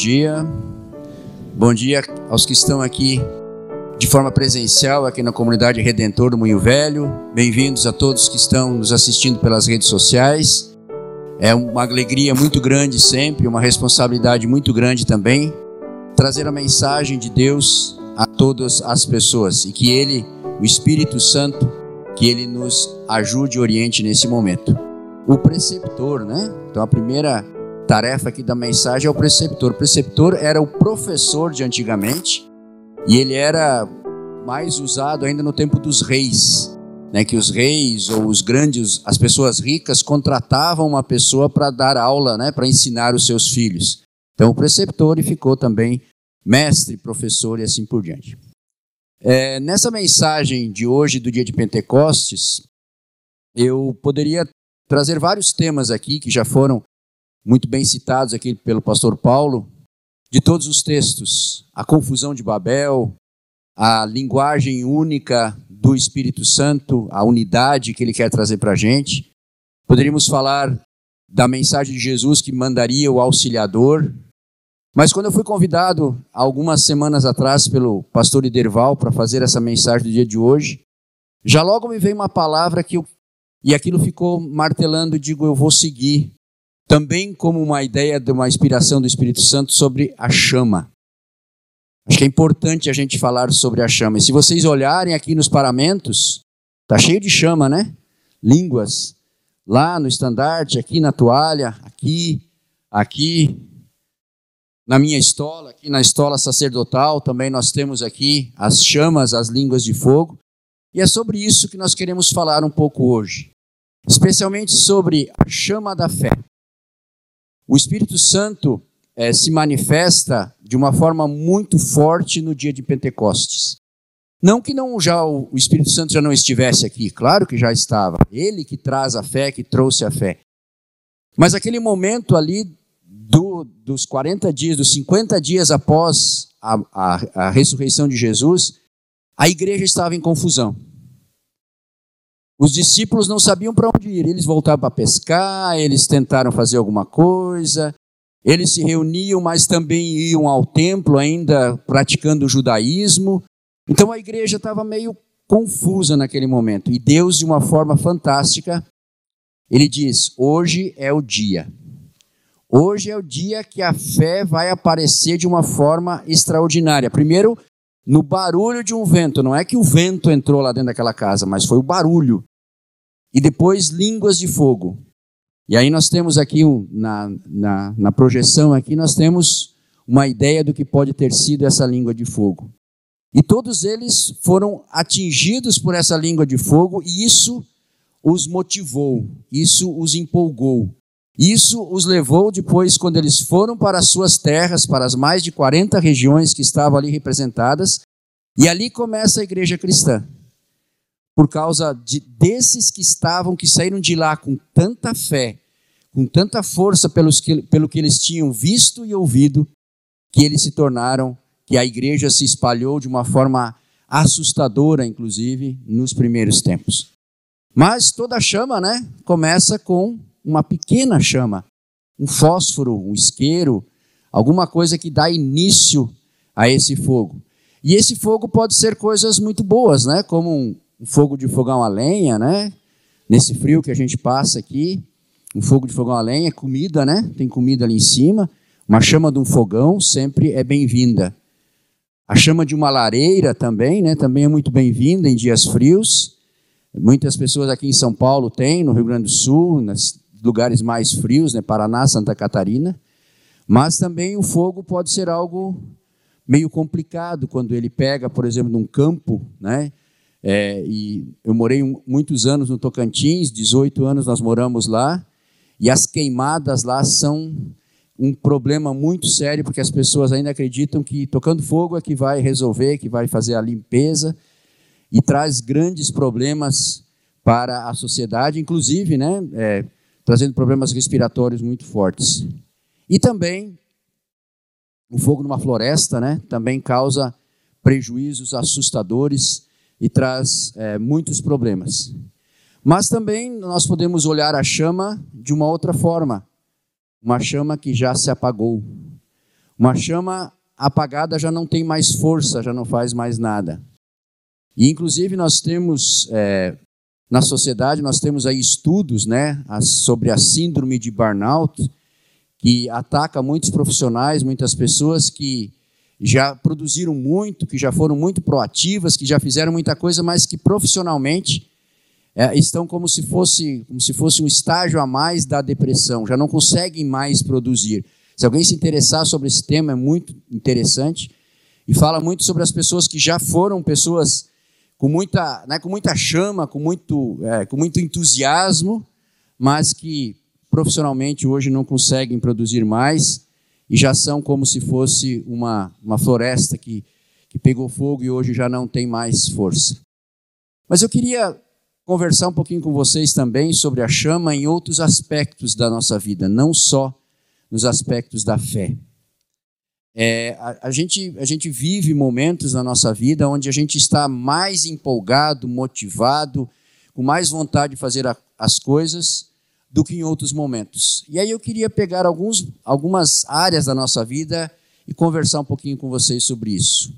Dia. Bom dia aos que estão aqui de forma presencial aqui na comunidade Redentor do Moinho Velho. Bem-vindos a todos que estão nos assistindo pelas redes sociais. É uma alegria muito grande sempre, uma responsabilidade muito grande também trazer a mensagem de Deus a todas as pessoas e que ele, o Espírito Santo, que ele nos ajude e oriente nesse momento. O preceptor, né? Então a primeira tarefa aqui da mensagem é o preceptor. O preceptor era o professor de antigamente e ele era mais usado ainda no tempo dos reis, né? Que os reis ou os grandes, as pessoas ricas contratavam uma pessoa para dar aula, né? Para ensinar os seus filhos. Então o preceptor ficou também mestre, professor e assim por diante. É, nessa mensagem de hoje, do dia de Pentecostes, eu poderia trazer vários temas aqui que já foram muito bem citados aqui pelo pastor Paulo, de todos os textos. A confusão de Babel, a linguagem única do Espírito Santo, a unidade que ele quer trazer para a gente. Poderíamos falar da mensagem de Jesus que mandaria o auxiliador, mas quando eu fui convidado algumas semanas atrás pelo pastor Iderval para fazer essa mensagem do dia de hoje, já logo me veio uma palavra que eu, e aquilo ficou martelando, digo, eu vou seguir. Também como uma ideia de uma inspiração do Espírito Santo sobre a chama. Acho que é importante a gente falar sobre a chama. E se vocês olharem aqui nos paramentos, tá cheio de chama, né? Línguas. Lá no estandarte, aqui na toalha, aqui, aqui, na minha estola, aqui na estola sacerdotal, também nós temos aqui as chamas, as línguas de fogo. E é sobre isso que nós queremos falar um pouco hoje. Especialmente sobre a chama da fé. O Espírito Santo é, se manifesta de uma forma muito forte no dia de Pentecostes. Não que não já o Espírito Santo já não estivesse aqui, claro que já estava. Ele que traz a fé, que trouxe a fé. Mas aquele momento ali do, dos 40 dias, dos 50 dias após a, a, a ressurreição de Jesus, a igreja estava em confusão. Os discípulos não sabiam para onde ir. Eles voltaram para pescar, eles tentaram fazer alguma coisa, eles se reuniam, mas também iam ao templo, ainda praticando o judaísmo. Então a igreja estava meio confusa naquele momento. E Deus, de uma forma fantástica, ele diz: Hoje é o dia. Hoje é o dia que a fé vai aparecer de uma forma extraordinária. Primeiro, no barulho de um vento. Não é que o vento entrou lá dentro daquela casa, mas foi o barulho. E depois, línguas de fogo. E aí nós temos aqui, na, na, na projeção aqui, nós temos uma ideia do que pode ter sido essa língua de fogo. E todos eles foram atingidos por essa língua de fogo, e isso os motivou, isso os empolgou. Isso os levou depois, quando eles foram para as suas terras, para as mais de 40 regiões que estavam ali representadas, e ali começa a igreja cristã. Por causa de, desses que estavam, que saíram de lá com tanta fé, com tanta força pelos que, pelo que eles tinham visto e ouvido, que eles se tornaram, que a igreja se espalhou de uma forma assustadora, inclusive, nos primeiros tempos. Mas toda chama, né, começa com uma pequena chama, um fósforo, um isqueiro, alguma coisa que dá início a esse fogo. E esse fogo pode ser coisas muito boas, né? Como um, fogo de fogão a lenha, né? Nesse frio que a gente passa aqui, um fogo de fogão a lenha, comida, né? Tem comida ali em cima. Uma chama de um fogão sempre é bem-vinda. A chama de uma lareira também, né? Também é muito bem-vinda em dias frios. Muitas pessoas aqui em São Paulo têm, no Rio Grande do Sul, nas lugares mais frios, né, Paraná, Santa Catarina. Mas também o fogo pode ser algo meio complicado quando ele pega, por exemplo, num campo, né? É, e eu morei muitos anos no Tocantins, 18 anos nós moramos lá, e as queimadas lá são um problema muito sério, porque as pessoas ainda acreditam que tocando fogo é que vai resolver, que vai fazer a limpeza, e traz grandes problemas para a sociedade, inclusive, né? É, trazendo problemas respiratórios muito fortes. E também o fogo numa floresta, né, também causa prejuízos assustadores e traz é, muitos problemas. Mas também nós podemos olhar a chama de uma outra forma, uma chama que já se apagou, Uma chama apagada já não tem mais força, já não faz mais nada. E inclusive nós temos é, na sociedade nós temos aí estudos, né, sobre a síndrome de burnout que ataca muitos profissionais, muitas pessoas que já produziram muito, que já foram muito proativas, que já fizeram muita coisa, mas que profissionalmente é, estão como se fosse como se fosse um estágio a mais da depressão, já não conseguem mais produzir. Se alguém se interessar sobre esse tema, é muito interessante e fala muito sobre as pessoas que já foram pessoas com muita, né, com muita chama, com muito, é, com muito entusiasmo, mas que profissionalmente hoje não conseguem produzir mais e já são como se fosse uma, uma floresta que, que pegou fogo e hoje já não tem mais força. Mas eu queria conversar um pouquinho com vocês também sobre a chama em outros aspectos da nossa vida, não só nos aspectos da fé. É, a, a, gente, a gente vive momentos na nossa vida onde a gente está mais empolgado, motivado, com mais vontade de fazer a, as coisas do que em outros momentos. E aí eu queria pegar alguns, algumas áreas da nossa vida e conversar um pouquinho com vocês sobre isso.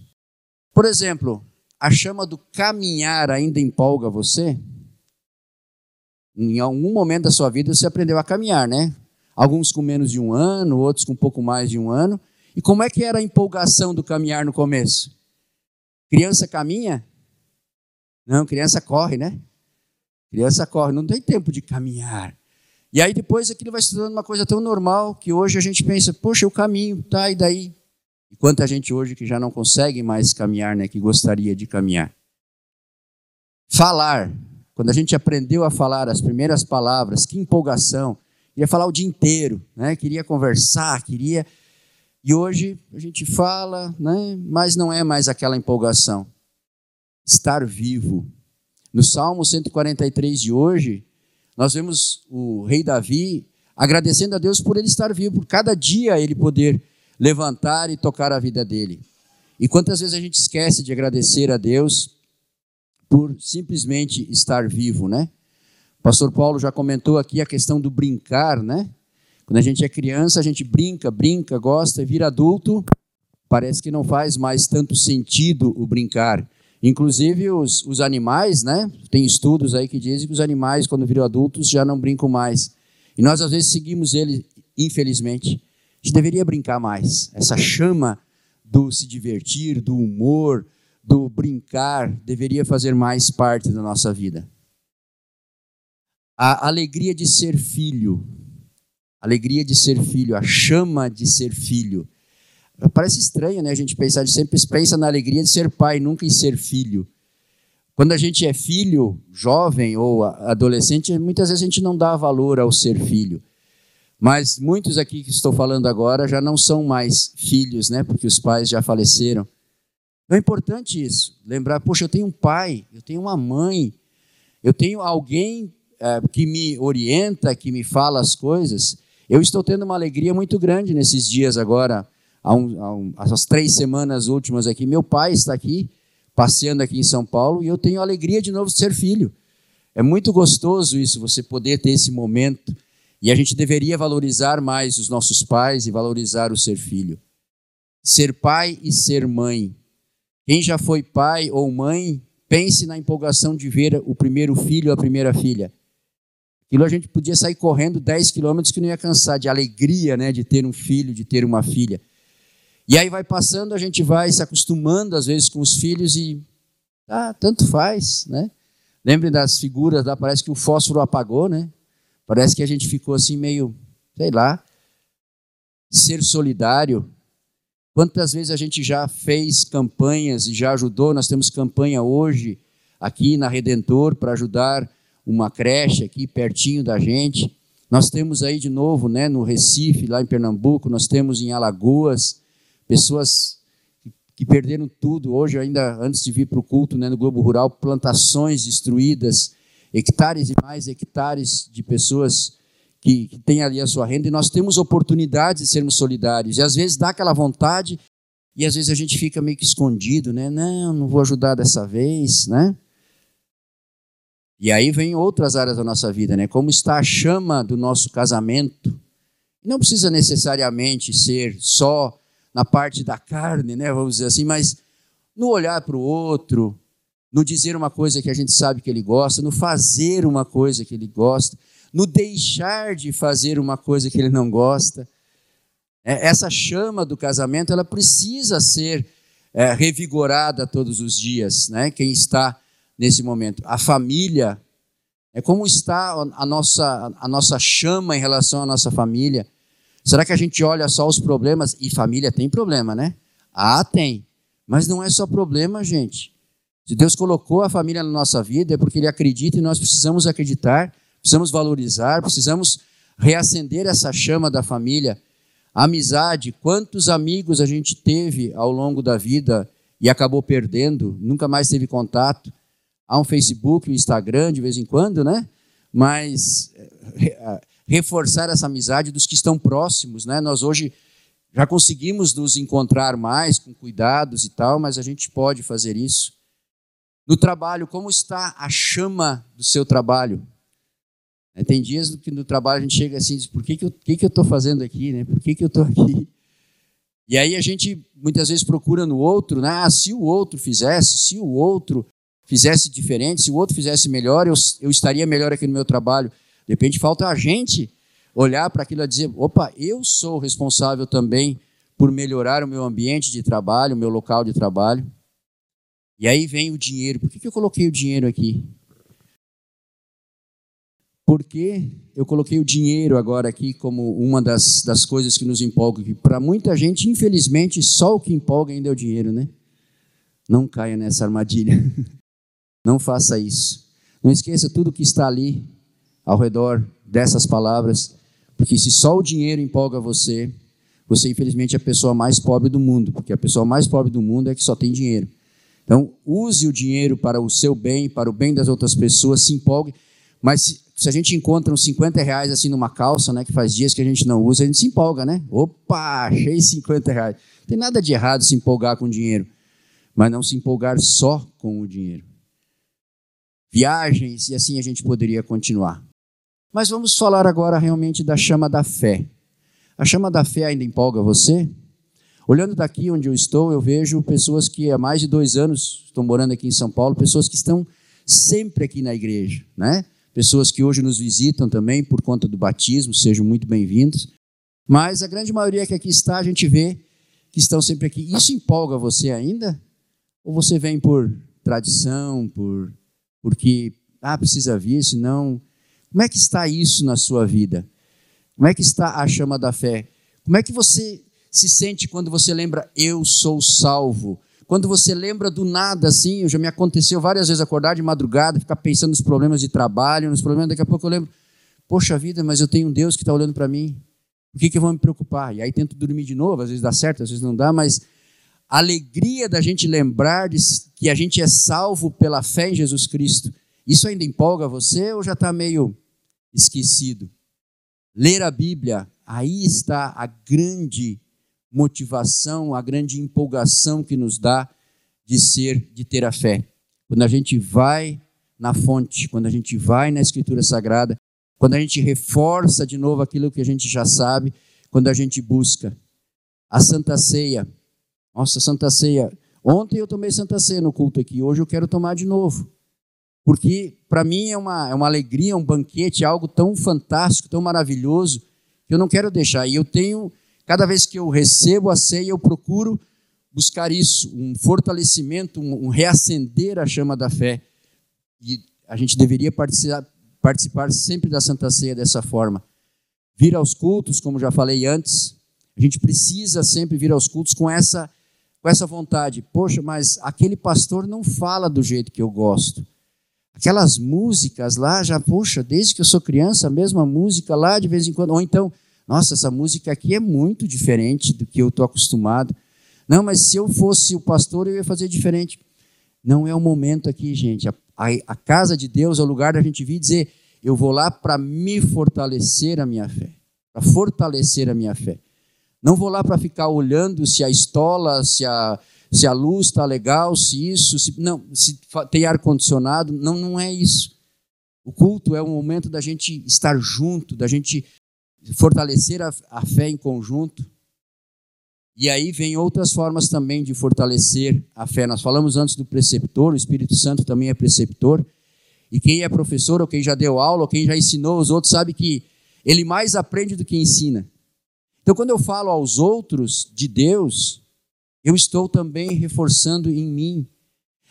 Por exemplo, a chama do caminhar ainda empolga você? Em algum momento da sua vida você aprendeu a caminhar, né? Alguns com menos de um ano, outros com pouco mais de um ano. E como é que era a empolgação do caminhar no começo? Criança caminha? Não, criança corre, né? Criança corre, não tem tempo de caminhar. E aí depois aquilo vai se tornando uma coisa tão normal que hoje a gente pensa, poxa, o caminho, tá, e daí? E quanta gente hoje que já não consegue mais caminhar, né, que gostaria de caminhar. Falar. Quando a gente aprendeu a falar as primeiras palavras, que empolgação. Queria falar o dia inteiro, né? Queria conversar, queria. E hoje a gente fala, né? Mas não é mais aquela empolgação. Estar vivo. No Salmo 143 de hoje, nós vemos o rei Davi agradecendo a Deus por ele estar vivo, por cada dia ele poder levantar e tocar a vida dele. E quantas vezes a gente esquece de agradecer a Deus por simplesmente estar vivo, né? O pastor Paulo já comentou aqui a questão do brincar, né? Quando a gente é criança, a gente brinca, brinca, gosta, e vira adulto, parece que não faz mais tanto sentido o brincar. Inclusive os, os animais, né? Tem estudos aí que dizem que os animais, quando viram adultos, já não brincam mais. E nós, às vezes, seguimos eles, infelizmente. A gente deveria brincar mais. Essa chama do se divertir, do humor, do brincar, deveria fazer mais parte da nossa vida. A alegria de ser filho, alegria de ser filho, a chama de ser filho. Parece estranho, né? A gente pensar, a gente sempre pensa na alegria de ser pai, nunca em ser filho. Quando a gente é filho, jovem ou adolescente, muitas vezes a gente não dá valor ao ser filho. Mas muitos aqui que estou falando agora já não são mais filhos, né? Porque os pais já faleceram. Então é importante isso, lembrar, poxa, eu tenho um pai, eu tenho uma mãe, eu tenho alguém é, que me orienta, que me fala as coisas. Eu estou tendo uma alegria muito grande nesses dias agora, há, um, há um, essas três semanas últimas aqui, meu pai está aqui, passeando aqui em São Paulo, e eu tenho a alegria de novo de ser filho. É muito gostoso isso, você poder ter esse momento. E a gente deveria valorizar mais os nossos pais e valorizar o ser filho. Ser pai e ser mãe. Quem já foi pai ou mãe, pense na empolgação de ver o primeiro filho ou a primeira filha. Aquilo a gente podia sair correndo 10 quilômetros que não ia cansar, de alegria né, de ter um filho, de ter uma filha. E aí vai passando, a gente vai se acostumando às vezes com os filhos e ah, tanto faz, né? Lembre das figuras lá, parece que o fósforo apagou, né? Parece que a gente ficou assim meio, sei lá, ser solidário. Quantas vezes a gente já fez campanhas e já ajudou? Nós temos campanha hoje aqui na Redentor para ajudar uma creche aqui pertinho da gente. Nós temos aí de novo, né, no Recife, lá em Pernambuco, nós temos em Alagoas, pessoas que perderam tudo. Hoje, ainda antes de vir para o culto né, no Globo Rural, plantações destruídas, hectares e mais hectares de pessoas que, que têm ali a sua renda, e nós temos oportunidades de sermos solidários. E às vezes dá aquela vontade, e às vezes a gente fica meio que escondido, né? Não, não vou ajudar dessa vez, né? E aí vem outras áreas da nossa vida, né? Como está a chama do nosso casamento? Não precisa necessariamente ser só na parte da carne, né, vamos dizer assim, mas no olhar para o outro, no dizer uma coisa que a gente sabe que ele gosta, no fazer uma coisa que ele gosta, no deixar de fazer uma coisa que ele não gosta. É, essa chama do casamento, ela precisa ser é, revigorada todos os dias, né? Quem está nesse momento, a família, é como está a nossa a nossa chama em relação à nossa família. Será que a gente olha só os problemas e família tem problema, né? Ah, tem. Mas não é só problema, gente. Se Deus colocou a família na nossa vida é porque Ele acredita e nós precisamos acreditar, precisamos valorizar, precisamos reacender essa chama da família. A amizade, quantos amigos a gente teve ao longo da vida e acabou perdendo, nunca mais teve contato. Há um Facebook, um Instagram de vez em quando, né? Mas eh, reforçar essa amizade dos que estão próximos, né? Nós hoje já conseguimos nos encontrar mais com cuidados e tal, mas a gente pode fazer isso. No trabalho, como está a chama do seu trabalho? É, tem dias que no trabalho a gente chega assim e diz, por que, que eu estou que que fazendo aqui? Né? Por que, que eu estou aqui? E aí a gente muitas vezes procura no outro, né? Ah, se o outro fizesse, se o outro fizesse diferente, se o outro fizesse melhor, eu, eu estaria melhor aqui no meu trabalho. De repente falta a gente olhar para aquilo e dizer: opa, eu sou responsável também por melhorar o meu ambiente de trabalho, o meu local de trabalho. E aí vem o dinheiro. Por que, eu coloquei o dinheiro aqui? Porque eu coloquei o dinheiro agora aqui como uma das, das coisas que nos empolga. Para muita gente, infelizmente, só o que empolga ainda é o dinheiro, né? Não caia nessa armadilha. Não faça isso. Não esqueça tudo que está ali ao redor dessas palavras, porque se só o dinheiro empolga você, você infelizmente é a pessoa mais pobre do mundo, porque a pessoa mais pobre do mundo é que só tem dinheiro. Então, use o dinheiro para o seu bem, para o bem das outras pessoas, se empolgue. Mas se, se a gente encontra uns 50 reais assim numa calça, né, que faz dias que a gente não usa, a gente se empolga, né? Opa, achei 50 reais. Não tem nada de errado se empolgar com dinheiro, mas não se empolgar só com o dinheiro. Viagens, e assim a gente poderia continuar. Mas vamos falar agora realmente da chama da fé. A chama da fé ainda empolga você? Olhando daqui onde eu estou, eu vejo pessoas que há mais de dois anos estão morando aqui em São Paulo, pessoas que estão sempre aqui na igreja, né? Pessoas que hoje nos visitam também por conta do batismo, sejam muito bem-vindos. Mas a grande maioria que aqui está, a gente vê que estão sempre aqui. Isso empolga você ainda? Ou você vem por tradição, por porque ah, precisa vir, senão como é que está isso na sua vida? Como é que está a chama da fé? Como é que você se sente quando você lembra eu sou salvo? Quando você lembra do nada assim, já me aconteceu várias vezes acordar de madrugada, ficar pensando nos problemas de trabalho, nos problemas, daqui a pouco eu lembro, poxa vida, mas eu tenho um Deus que está olhando para mim. Por que, que eu vou me preocupar? E aí tento dormir de novo, às vezes dá certo, às vezes não dá, mas a alegria da gente lembrar de que a gente é salvo pela fé em Jesus Cristo, isso ainda empolga você ou já está meio esquecido. Ler a Bíblia, aí está a grande motivação, a grande empolgação que nos dá de ser, de ter a fé. Quando a gente vai na fonte, quando a gente vai na Escritura Sagrada, quando a gente reforça de novo aquilo que a gente já sabe, quando a gente busca. A Santa Ceia. Nossa, Santa Ceia. Ontem eu tomei Santa Ceia no culto aqui, hoje eu quero tomar de novo porque para mim é uma, é uma alegria, um banquete, algo tão fantástico, tão maravilhoso, que eu não quero deixar. E eu tenho, cada vez que eu recebo a ceia, eu procuro buscar isso, um fortalecimento, um, um reacender a chama da fé. E a gente deveria participar, participar sempre da Santa Ceia dessa forma. Vir aos cultos, como já falei antes, a gente precisa sempre vir aos cultos com essa, com essa vontade. Poxa, mas aquele pastor não fala do jeito que eu gosto. Aquelas músicas lá, já, puxa, desde que eu sou criança, a mesma música lá de vez em quando. Ou então, nossa, essa música aqui é muito diferente do que eu estou acostumado. Não, mas se eu fosse o pastor, eu ia fazer diferente. Não é o momento aqui, gente. A, a, a casa de Deus é o lugar da gente vir dizer: eu vou lá para me fortalecer a minha fé. Para fortalecer a minha fé. Não vou lá para ficar olhando se a estola, se a, se a luz está legal, se isso, se, não, se tem ar-condicionado. Não, não é isso. O culto é um momento da gente estar junto, da gente fortalecer a, a fé em conjunto. E aí vem outras formas também de fortalecer a fé. Nós falamos antes do preceptor, o Espírito Santo também é preceptor. E quem é professor, ou quem já deu aula, ou quem já ensinou os outros, sabe que ele mais aprende do que ensina. Então, quando eu falo aos outros de Deus, eu estou também reforçando em mim.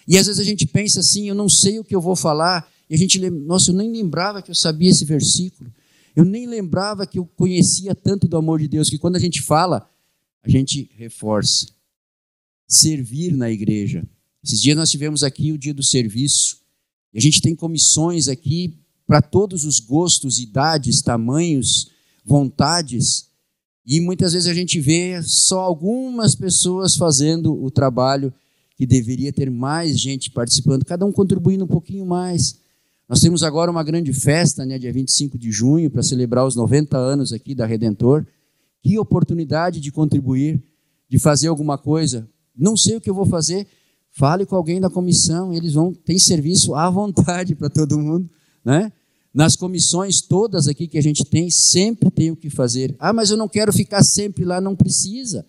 E às vezes a gente pensa assim, eu não sei o que eu vou falar, e a gente lembra, nossa, eu nem lembrava que eu sabia esse versículo. Eu nem lembrava que eu conhecia tanto do amor de Deus, que quando a gente fala, a gente reforça. Servir na igreja. Esses dias nós tivemos aqui o dia do serviço. E a gente tem comissões aqui para todos os gostos, idades, tamanhos, vontades. E muitas vezes a gente vê só algumas pessoas fazendo o trabalho que deveria ter mais gente participando, cada um contribuindo um pouquinho mais. Nós temos agora uma grande festa, né, dia 25 de junho, para celebrar os 90 anos aqui da Redentor. Que oportunidade de contribuir, de fazer alguma coisa. Não sei o que eu vou fazer. Fale com alguém da comissão, eles vão tem serviço à vontade para todo mundo, né? Nas comissões todas aqui que a gente tem, sempre tem o que fazer. Ah, mas eu não quero ficar sempre lá, não precisa.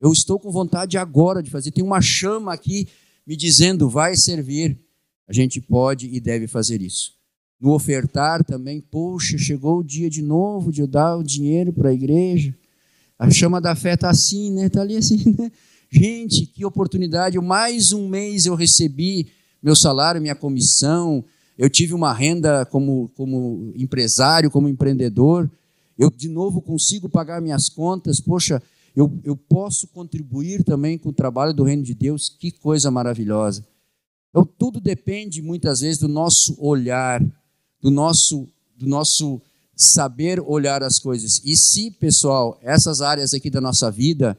Eu estou com vontade agora de fazer. Tem uma chama aqui me dizendo, vai servir. A gente pode e deve fazer isso. No ofertar também, poxa, chegou o dia de novo de eu dar o dinheiro para a igreja. A chama da fé está assim, né? Está ali assim, né? Gente, que oportunidade. Mais um mês eu recebi meu salário, minha comissão. Eu tive uma renda como, como empresário, como empreendedor. Eu, de novo, consigo pagar minhas contas. Poxa, eu, eu posso contribuir também com o trabalho do reino de Deus. Que coisa maravilhosa. Então, tudo depende, muitas vezes, do nosso olhar, do nosso, do nosso saber olhar as coisas. E se, pessoal, essas áreas aqui da nossa vida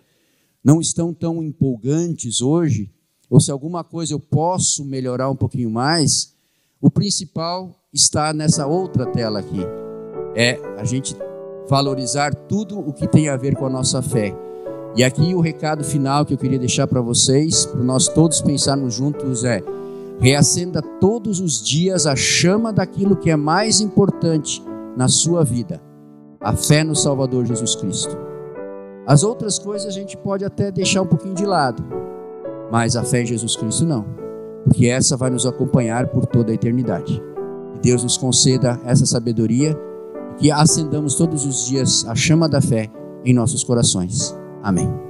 não estão tão empolgantes hoje, ou se alguma coisa eu posso melhorar um pouquinho mais, o principal está nessa outra tela aqui. É a gente valorizar tudo o que tem a ver com a nossa fé. E aqui o recado final que eu queria deixar para vocês, para nós todos pensarmos juntos é: reacenda todos os dias a chama daquilo que é mais importante na sua vida, a fé no Salvador Jesus Cristo. As outras coisas a gente pode até deixar um pouquinho de lado, mas a fé em Jesus Cristo não, porque essa vai nos acompanhar por toda a eternidade. Que Deus nos conceda essa sabedoria e que acendamos todos os dias a chama da fé em nossos corações. Amém.